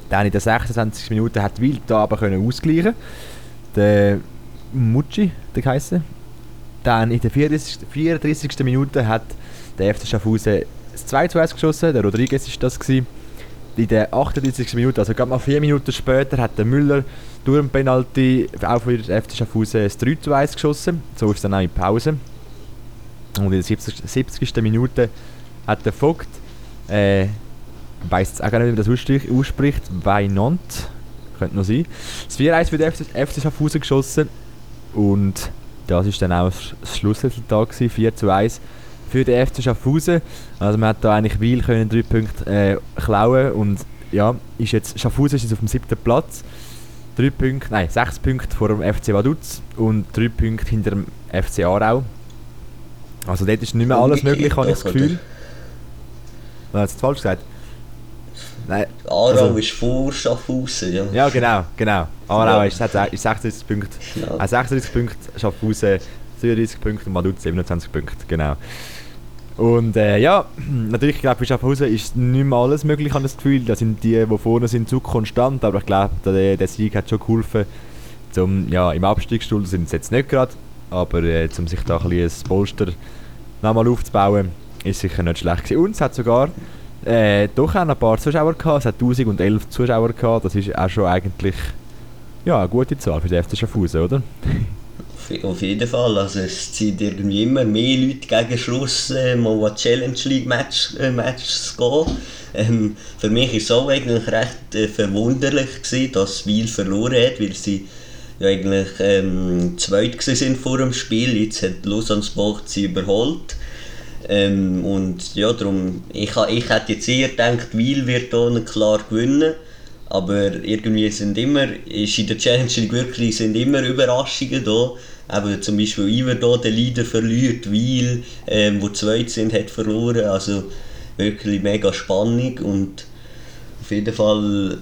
dann in den 26 Minuten hat Wild da aber können ausgleichen Der Mucci, der heisst Dann in der 34. 34. Minute hat der FC Schaffhausen das 2 zu 1 geschossen, der Rodriguez war das. Gewesen. In der 38. Minute, also gerade mal 4 Minuten später, hat der Müller durch ein Penalty auch für den FC Schaffhausen das 3 zu 1 geschossen. So ist es dann auch in Pause. Und in der 70. 70. Minute hat der Vogt äh, ich weiss jetzt auch gar nicht, wie man das ausspricht. Weinont. Könnte noch sein. Das 4-1 für den FC, FC Schaffhausen geschossen. Und das war dann auch das Schlussresultat, gewesen, 4 zu 1 für den FC Schaffhausen. Also man hat da eigentlich Wiel können drei Punkte äh, klauen und ja, ist jetzt, Schaffhausen ist jetzt auf dem siebten Platz. Drei Punkte, nein, sechs Punkte vor dem FC Vaduz und drei Punkte hinter dem FC Aarau. Also dort ist nicht mehr alles möglich, habe ich das Gefühl. Was hat es falsch gesagt? Nein. Aarau also, ist vor Schaffhausen, ja. Ja, genau, genau. Aarau ist, hat, ist 36 Punkte. Genau. 36 Punkte, Schaffhausen 37 Punkte und Maduz 27 Punkte, genau. Und äh, ja, (clears throat) natürlich, ich glaube, für Schaffhausen ist nicht mehr alles möglich, habe das Gefühl. Da sind die, die vorne sind, zu konstant, aber ich glaube, der, der Sieg hat schon geholfen. Zum, ja, Im Abstiegsstuhl sind sie jetzt nicht gerade, aber äh, um sich da ein, ein Polster nochmal aufzubauen, ist sicher nicht schlecht gewesen. Und es hat sogar äh, doch auch ein paar Zuschauer gehabt. Es hat 1011 Zuschauer gehabt. Das ist auch schon eigentlich ja, eine gute Zahl für die FC Schaffhausen, oder? (laughs) Auf jeden Fall. Also es sind irgendwie immer mehr Leute gegen Schluss äh, mal an Challenge League Match, äh, Matches gehen. Ähm, für mich war es auch eigentlich recht äh, verwunderlich, gewesen, dass Wiel verloren hat, weil sie ja eigentlich ähm, zweit sind vor dem Spiel. Jetzt hat Lausanne Sport sie überholt. Ähm, und ja, darum, ich, ich hätte jetzt eher gedacht, Wiel wird hier klar gewinnen. Aber irgendwie sind immer, ist in der Challenge League wirklich sind immer Überraschungen da. Eben zum Beispiel Iver da den Leader verliert, Wiel, ähm, wo zweit sind, hat verloren. Also wirklich mega Spannung und auf jeden Fall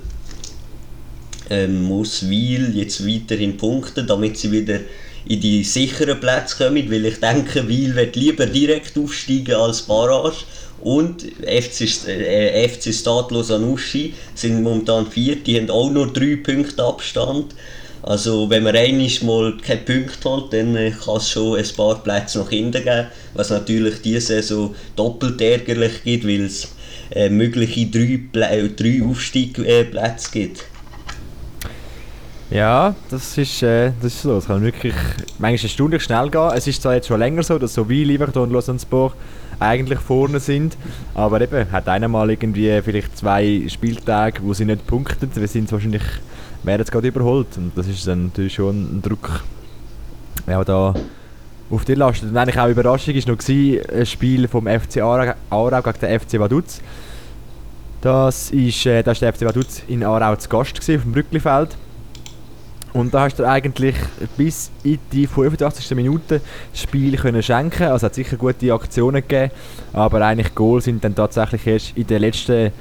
ähm, muss Wiel jetzt weiterhin punkten, damit sie wieder in die sicheren Plätze kommen, weil ich denke, Wiel wird lieber direkt aufsteigen als Barrage. Und FC, äh, FC Stadlos Anuschi sind momentan vier, die haben auch nur drei Punkte Abstand. Also wenn man einmal mal keinen Punkt hat, dann äh, kann es schon ein paar Plätze nach hinten geben, was natürlich diese Saison doppelt ärgerlich gibt, weil es äh, mögliche drei, Plä drei Aufstiegsplätze gibt. Ja, das ist, äh, das ist so. Es kann wirklich manchmal erstaunlich schnell gehen. Es ist zwar jetzt schon länger so, dass so wie Liverpool und Lausanne eigentlich vorne sind, aber eben hat einer mal irgendwie vielleicht zwei Spieltage, wo sie nicht punkten, wir sind wahrscheinlich werden es gerade überholt und das ist dann natürlich schon ein Druck, ja, da auf die lastet. Und eigentlich auch Überraschung war noch ein Spiel vom FC Aarau, gegen den FC Vaduz. Das ist, äh, das ist der FC Vaduz in Aarau zu Gast gewesen, auf dem Brücklifeld Und da hast du eigentlich bis in die 85. Minute das Spiel können schenken. Also es hat sicher gute Aktionen gegeben, aber eigentlich Goal sind dann tatsächlich erst in den letzten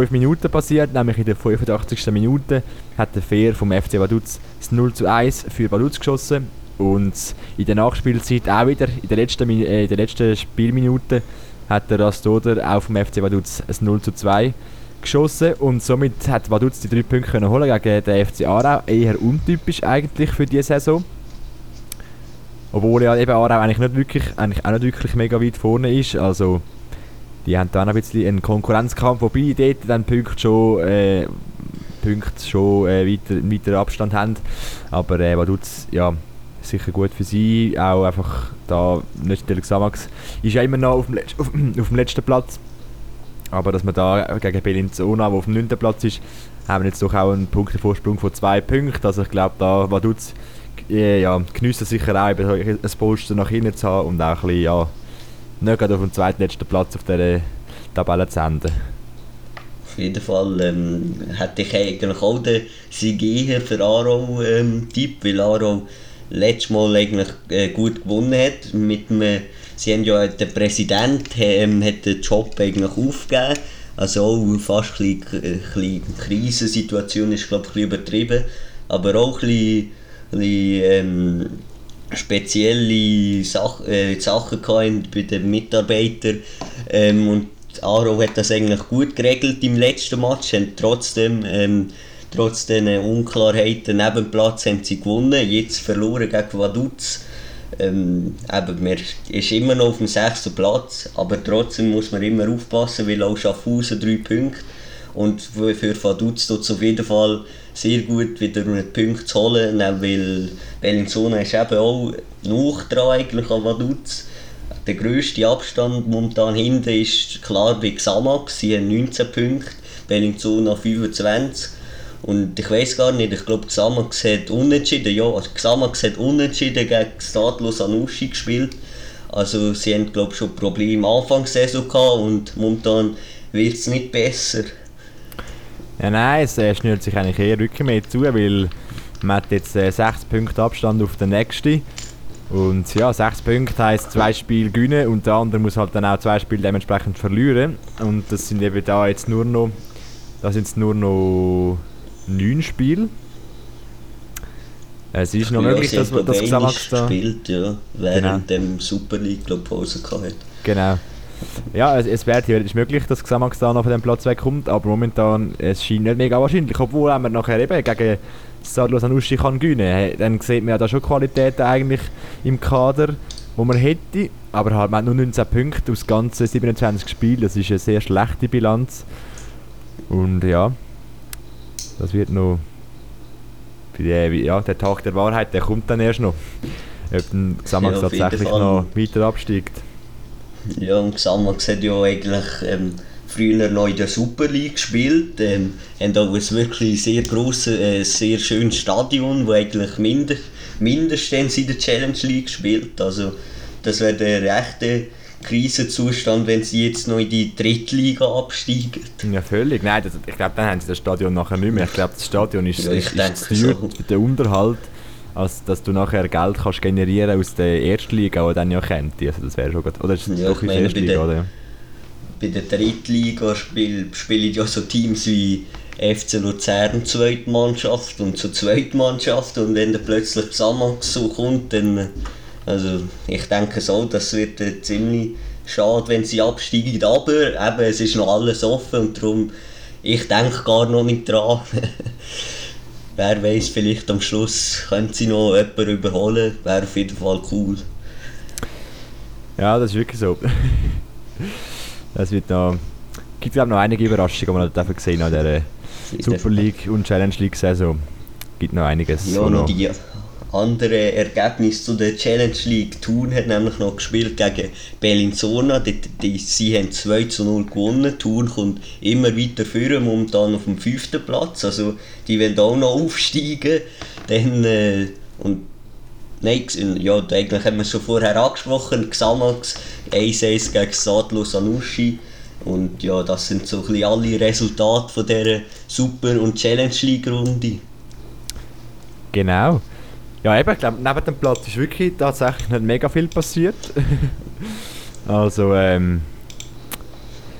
5 Minuten passiert, nämlich in der 85. Minute hat der Fair vom FC Vaduz das 0 zu 1 für Vaduz geschossen und in der Nachspielzeit auch wieder, in der letzten, äh, in der letzten Spielminute hat der Rastoder auch vom FC Vaduz ein 0 zu 2 geschossen und somit hat Vaduz die drei Punkte können holen gegen den FC Aarau. Eher untypisch eigentlich für diese Saison. Obwohl ja eben Aarau eigentlich nicht wirklich, eigentlich auch nicht wirklich mega weit vorne ist. Also die haben da noch ein bisschen einen Konkurrenzkampf, wobei dort dann Punkte schon, äh, Punkte schon äh, weiter, weiter Abstand haben. Aber äh, Vaduz, ja, sicher gut für sie. Auch einfach da, nicht der Xamax ist ja immer noch auf dem, Letz-, auf, (clears throat) auf dem letzten Platz aber dass man da gegen Bellinzona, der auf dem 9. Platz ist, haben wir jetzt doch auch einen Punktevorsprung von zwei Punkten. Also ich glaube, da Vaduz äh, ja, geniessen sicher auch, ein Polster nach hinten zu haben und auch ein bisschen, ja, nicht gerade auf dem zweitletzten Platz auf dieser Tabelle zu enden. Auf jeden Fall ähm, hätte ich eigentlich auch den Sieg eher für Aro ähm, Tipp, weil Aro letztes Mal eigentlich äh, gut gewonnen hat mit einem sie haben ja, der Präsident ähm, hat den Job eigentlich aufgegeben. Also auch fast ein bisschen, ein bisschen Krisensituation ist glaube ich ein übertrieben, aber auch ein bisschen, ein bisschen ähm, spezielle Sach äh, Sachen bei den Mitarbeitern. Ähm, und Aro hat das eigentlich gut geregelt im letzten Match, haben trotzdem ähm, trotz den Unklarheiten neben dem Platz haben sie gewonnen, jetzt verloren gegen Vaduz. Ähm, eben, man ist immer noch auf dem sechsten Platz, aber trotzdem muss man immer aufpassen, weil auch Schaffhausen drei Punkte und für Vaduz tut es auf jeden Fall sehr gut, wieder einen Punkt zu holen, weil Bellinzona ist eben auch noch dran eigentlich an Vaduz. Der grösste Abstand momentan hinten ist klar bei Xamax, sie haben 19 Punkte, Bellinzona 25 und ich weiß gar nicht, ich glaube, Xamax hat unentschieden, ja, also Xamax hat unentschieden gegen Stadlos Anuschi gespielt. Also sie haben, glaube schon Probleme Anfang der Saison gehabt und momentan wird es nicht besser. Ja, nein, es äh, schnürt sich eigentlich eher Rücken mehr zu, weil man hat jetzt äh, 6 Punkte Abstand auf den nächsten. Und ja, 6 Punkte heisst zwei Spiele gewinnen und der andere muss halt dann auch zwei Spiele dementsprechend verlieren. Und das sind eben da jetzt nur noch, da sind nur noch neun Spiele. Es ist noch möglich, dass man das Xamax da... spielt, ja, während genau. dem Super League glaub, Pause hat. Genau. Ja, es, es wäre theoretisch möglich, dass Xamax da noch von dem Platz wegkommt, aber momentan es scheint nicht mega wahrscheinlich. Obwohl, wenn man nachher eben gegen Stadlo Sanussi kann gewinnen dann sieht man ja da schon Qualitäten eigentlich im Kader, wo man hätte. Aber halt, man hat nur 19 Punkte aus ganzen 27 Spielen, das ist eine sehr schlechte Bilanz. Und ja, das wird noch. Ja, der Tag der Wahrheit, der kommt dann erst noch. Ob Xamax tatsächlich noch weiter absteigt. Ja, und Xamax hat ja eigentlich ähm, früher noch in der Super League gespielt. Ähm, haben auch ein wirklich sehr grosses, äh, sehr schönes Stadion, das eigentlich minder, mindestens in der Challenge League spielt. Also, das wäre der rechte Krisenzustand, wenn sie jetzt noch in die Drittliga absteigen. Ja, völlig. Nein, das, ich glaube, dann haben sie das Stadion nachher nicht mehr. Ich glaube, das Stadion ist, ja, ist, ist zu so. den Unterhalt, als dass du nachher Geld kannst generieren aus der Erstliga, die dann ja kennt. Also das wäre schon gut. Oder ist das ja, doch in der Erstliga, oder? Bei der Drittliga spielen spiel ja so Teams wie FC Luzern Zweitmannschaft und so Zweitmannschaft und wenn dann plötzlich zusammen so kommt, dann also ich denke so, das wird ziemlich schade, wenn sie absteigen. Aber eben, es ist noch alles offen und darum, ich denke gar noch nicht dran. (laughs) Wer weiß, vielleicht am Schluss können sie noch jemanden überholen. Wäre auf jeden Fall cool. Ja, das ist wirklich so. (laughs) Es wird noch. gibt glaube noch einige Überraschungen, die man gesehen hat in dieser Super League und Challenge League Saison. gibt noch einiges. Ja, noch die andere Ergebnis zu der Challenge League. Thun hat nämlich noch gespielt gegen Bellinzona. Die, die, sie haben 2 zu 0 gewonnen. Thun kommt immer weiter führen, momentan auf dem fünften Platz. Also die werden auch noch aufsteigen. Dann, äh, und Nein, ja, eigentlich haben wir es schon vorher angesprochen. Xamax 1-1 gegen Sadlo Sanussi. Und ja, das sind so ein bisschen alle Resultate von dieser Super- und Challenge League-Runde. Genau. Ja, eben, ich glaube, neben dem Platz ist wirklich tatsächlich nicht mega viel passiert. (laughs) also, ähm.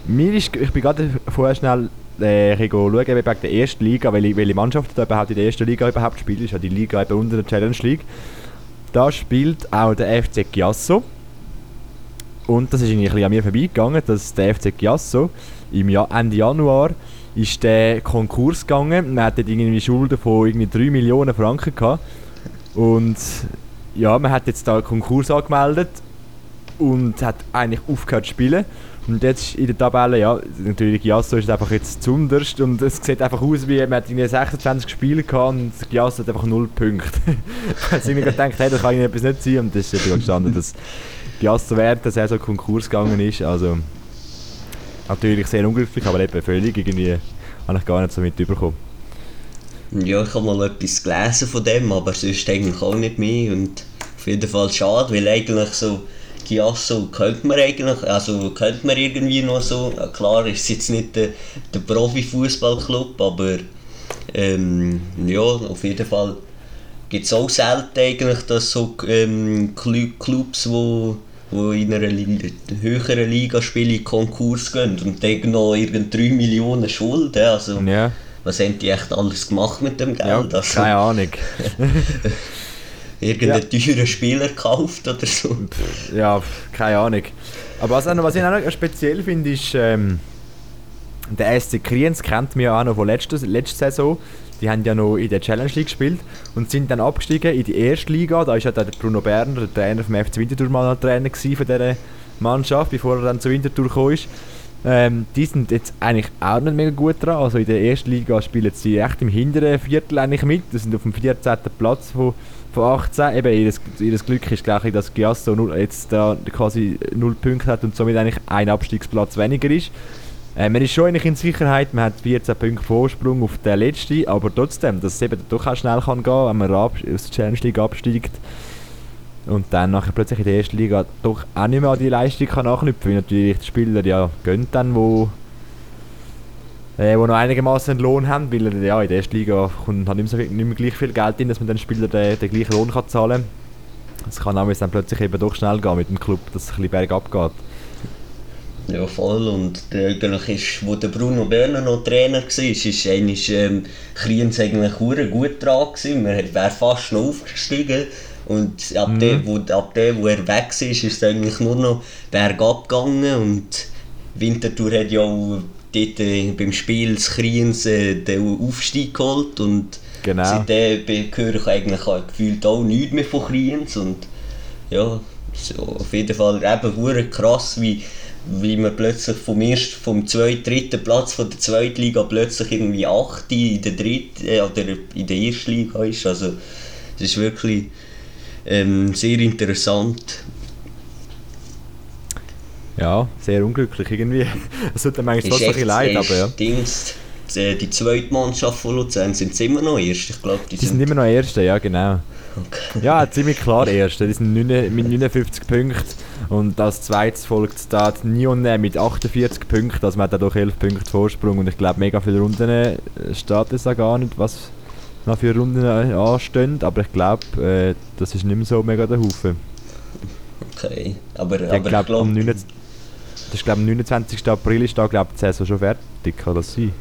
Mir ist, ich bin gerade vorher schnell äh, schauen, wegen der ersten Liga, welche, welche Mannschaft da überhaupt in der ersten Liga überhaupt spielt. Das ist ja die Liga eben unter der Challenge League. Da spielt auch der FC Chiasso. Und das ist ein bisschen an mir vorbeigegangen, dass der FC Chiasso im Jahr, Ende Januar ist der Konkurs gegangen. Man hatte irgendwie Schulden von irgendwie 3 Millionen Franken gehabt. Und ja, man hat jetzt da einen Konkurs angemeldet und hat eigentlich aufgehört zu spielen. Und jetzt in der Tabelle, ja, natürlich Giasso ist einfach jetzt zunderst und es sieht einfach aus wie, man hat irgendwie 26 Spiele gehabt und Giasso hat einfach 0 Punkte. (laughs) ich habe mir gedacht, hey, das kann etwas nicht sein und das ist ja gestanden, dass Giasso während der Saison Konkurs gegangen ist, also natürlich sehr unglücklich, aber eben völlig irgendwie, habe ich gar nicht so mitbekommen. Ja, ich habe mal etwas gelesen von dem, aber sonst eigentlich auch nicht mehr und auf jeden Fall schade, weil eigentlich so Giasso könnte man eigentlich, also könnte man irgendwie noch so, klar ist es jetzt nicht der, der Profifußballclub, aber ähm, ja, auf jeden Fall gibt es auch selten eigentlich, dass so ähm, Clubs, wo, wo in einer höheren Liga spielen, Konkurs gehen und dann noch irgend 3 Millionen Schulden, also ja. Was haben die echt alles gemacht mit dem Geld? Ja, also, keine Ahnung. (laughs) irgendeinen ja. teuren Spieler gekauft oder so. Ja, keine Ahnung. Aber was, was ich auch noch speziell finde, ist, ähm, der SC Kriens kennt man ja auch noch von letzter, letzter Saison. Die haben ja noch in der Challenge League gespielt und sind dann abgestiegen in die erste Liga. Da war ja der Bruno Berner, der Trainer vom FC Winterthur, mal Trainer von dieser Mannschaft, bevor er dann zu Winterthur gekommen ist. Ähm, die sind jetzt eigentlich auch nicht mega gut dran. Also in der ersten Liga spielen sie echt im hinteren Viertel eigentlich mit. Das sind auf dem 14. Platz von von 18. Eben, ihr, Glück ist gleich, dass Giasso jetzt da quasi 0 Punkte hat und somit eigentlich ein Abstiegsplatz weniger ist. Äh, man ist schon eigentlich in Sicherheit, man hat 14 Punkte Vorsprung auf den letzten, aber trotzdem, dass es eben doch auch schnell kann gehen, wenn man aus der Challenge League absteigt und dann nachher plötzlich in der ersten Liga doch auch nicht mehr an die Leistung kann anknüpfen, weil natürlich die Spieler ja gehen dann, wo äh, die noch einigermaßen einen Lohn haben, weil ja, in der ersten Liga kommt halt nicht mehr, so, nicht mehr gleich viel Geld in, dass man den Spieler den, den gleichen Lohn kann zahlen kann. Es kann auch dann plötzlich eben doch schnell gehen mit dem Club, dass es ein bisschen bergab geht. Ja, voll. Und eigentlich ist, wo der Bruno Berner noch Trainer war, ist eigentlich ähm, Kriens eigentlich gut dran. Man wäre fast noch aufgestiegen. Und ab, mhm. dem, wo, ab dem, wo er weg ist, ist es eigentlich nur noch bergab gegangen. Und Winterthur hat ja auch dort äh, beim Spiel des Kriens äh, den Aufstieg geholt und genau. seitdem höre ich eigentlich auch gefühlt auch nichts mehr von Kriens und ja, so auf jeden Fall eben krass, wie, wie man plötzlich vom ersten, vom zweiten, dritten Platz von der zweiten Liga plötzlich irgendwie achte in der dritten äh, oder in der ersten Liga ist, also es ist wirklich ähm, sehr interessant ja, sehr unglücklich irgendwie. Es tut mir eigentlich trotzdem ein leid, aber ja. Dings, die zweite Mannschaft von Luzern sind immer noch Erste, ich glaube. Die, die sind, sind, immer noch Erste, ja genau. Okay. Ja, ziemlich klar Erste. Die sind 9, mit 59 Punkten und als zweites folgt da die Nione mit 48 Punkten, also man hat da doch 11 Punkte Vorsprung und ich glaube mega viele Runden äh, steht es auch gar nicht, was noch für Runden anstehen, aber ich glaube, äh, das ist nicht mehr so mega der Haufen. Okay, aber, ich aber glaub, ich glaube... Das ist, glaube am 29. April ist da, glaube die Saison schon fertig, kann das sein?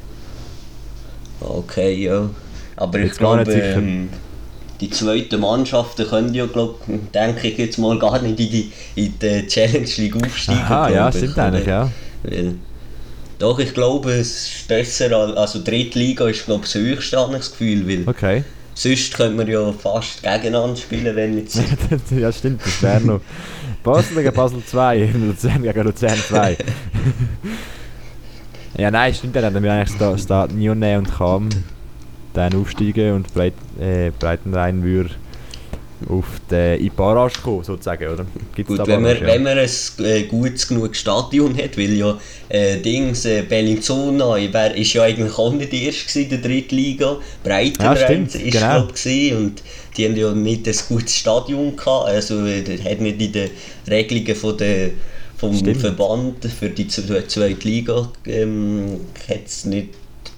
Okay, ja. Aber ich glaube, ähm, die zweiten Mannschaften können ja, glaub, denke ich jetzt mal, gar nicht in die, in die Challenge League aufsteigen. Aha, ja, stimmt eigentlich, ja. Weil, doch, ich glaube, es ist besser, also dritte Liga ist, glaube ich, das höchste, Gefühl, weil okay. sonst können wir ja fast gegeneinander spielen, wenn nicht (laughs) Ja, stimmt, das wäre noch... Basel gegen Basel 2, (laughs) Luzern gegen Luzern 2. (laughs) ja, nein, stimmt ja nicht. Wir eigentlich da Nione und Kam dann aufsteigen und Breit, äh, Breitenrein würde auf den in Barrage kommen, sozusagen, oder? Gibt's Gut, wenn, man, ja? wenn man ein äh, gutes genug Stadion hat, weil ja äh, Dings, äh, Bellinzona wär, ist ja eigentlich auch nicht der erste in der dritten Liga, Breitenrein ja, ist genau. glaub, und die haben ja nicht ein gutes Stadion gehabt, also äh, hat nicht in den Regelungen von der, vom Stimmt. Verband für die zweite Liga ähm, nicht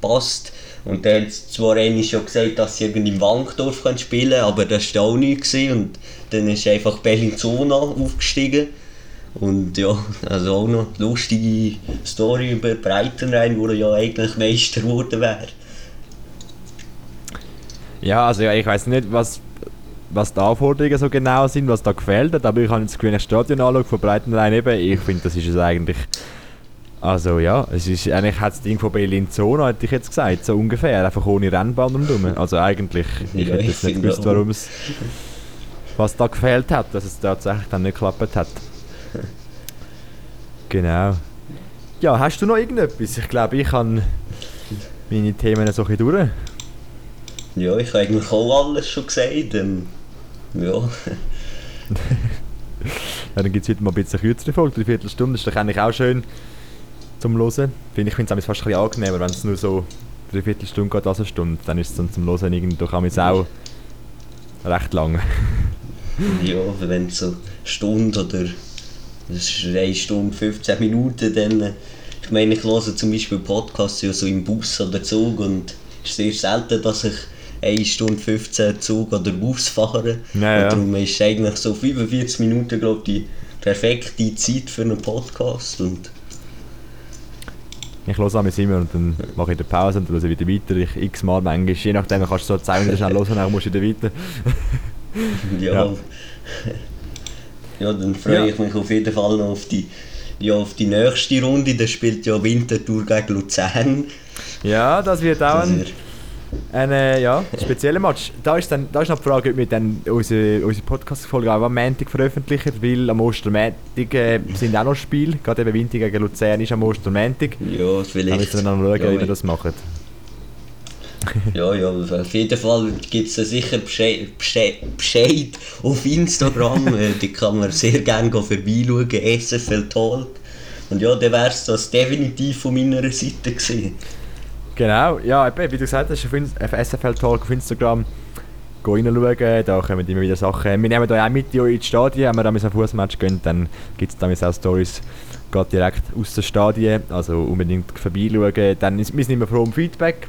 passt. Und dann hat zwar einmal schon gesagt, dass sie irgendwie im Wankdorf spielen können, aber das war auch nicht. Und dann ist einfach Bellinzona aufgestiegen. Und ja, also auch noch eine lustige Story über Breitenrein, wo er ja eigentlich Meister geworden wäre. Ja, also ja, ich weiß nicht, was, was die Anforderungen so genau sind, was da gefällt hat, aber ich habe jetzt das Stadion angeschaut von Breitenrein eben. Ich finde, das ist es eigentlich. Also ja, es ist eigentlich hat das Ding von Bellinzona, hätte ich jetzt gesagt, so ungefähr, einfach ohne Rennbahn rundherum. Also eigentlich, ich hätte jetzt nicht gewusst, warum es, was da gefehlt hat, dass es tatsächlich dann nicht geklappt hat. (laughs) Genau. Ja, hast du noch irgendetwas? Ich glaube, ich habe meine Themen so ein durch. Ja, ich habe eigentlich auch alles schon gesagt. Ähm, ja, (laughs) Ja, dann gibt es heute mal ein bisschen kürzere Folge, eine Viertelstunde. Ist doch eigentlich auch schön zum Hören. Finde ich finde es fast ein bisschen angenehmer, wenn es nur so eine Viertelstunde geht als eine Stunde. Dann ist es dann zum Hören irgendwie doch auch recht lang. ja wenn es so eine Stunde oder das ist eine Stunde 15 Minuten, dann. Ich meine, ich höre zum Beispiel Podcasts ja so im Bus oder Zug und es ist sehr selten, dass ich eine Stunde 15 Zug oder Bus fahre. Ja, ja. Und darum ist eigentlich so 45 Minuten, glaube ich, die perfekte Zeit für einen Podcast. Und Ich höre mich immer und dann mache ich eine Pause und höre wieder weiter. Ich x-mal manchmal, je nachdem, kannst du so 10 Minuten schnell hören, dann musst du wieder weiter. (laughs) Ja. Ja. dann freue Ja. ich mich auf jeden Fall noch auf die, ja, auf die nächste Runde. Da spielt ja Winterthur gegen Luzern. Ja, das wird auch Das wird- ein äh, ja, spezieller Match. Da ist, dann, da ist noch die Frage, ob wir dann unsere, unsere Podcast-Folge auch am Montag veröffentlichen, weil am Ostermontag äh, sind auch noch Spiele. Gerade eben Winter gegen Luzern ist am Ostermontag. Ja, vielleicht. müssen wir dann schauen, ja, wie wir das machen. (laughs) Ja, ja, auf jeden Fall gibt es sicher Bescheid, Bescheid, Bescheid auf Instagram. (laughs) Äh, die kann man sehr gerne vorbeischauen, SFL Talk. Und ja, dann wäre es das definitiv von meiner Seite gewesen. Genau, ja, wie du gesagt hast, auf, SFL Talk auf Instagram reinschauen, da kommen immer wieder Sachen. Wir nehmen da auch mit in die Stadien, wenn wir da ein Fußmatch gehen, dann gibt es da auch Stories geht direkt aus den Stadien, also unbedingt vorbeischauen. Dann ist, wir sind immer froh um Feedback.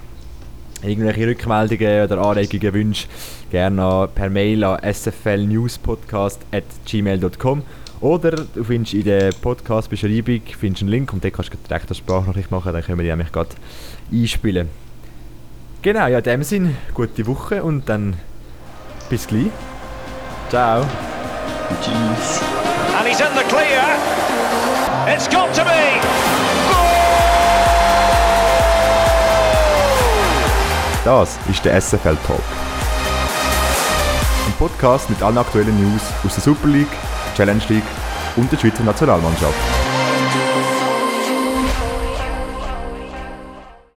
Irgendwelche Rückmeldungen oder Anregungen, Wünsche gerne per Mail an sflnewspodcast.gmail.com oder du findest in der Podcast-Beschreibung einen Link und dort kannst du direkt eine Sprachnachricht machen, dann können wir die nämlich gerade einspielen. Genau, ja, in dem Sinn, gute Woche und dann bis gleich. Ciao. Tschüss. And he's in the clear. It's got to be. Das ist der SFL Talk. Ein Podcast mit allen aktuellen News aus der Super League, Challenge League und der Schweizer Nationalmannschaft.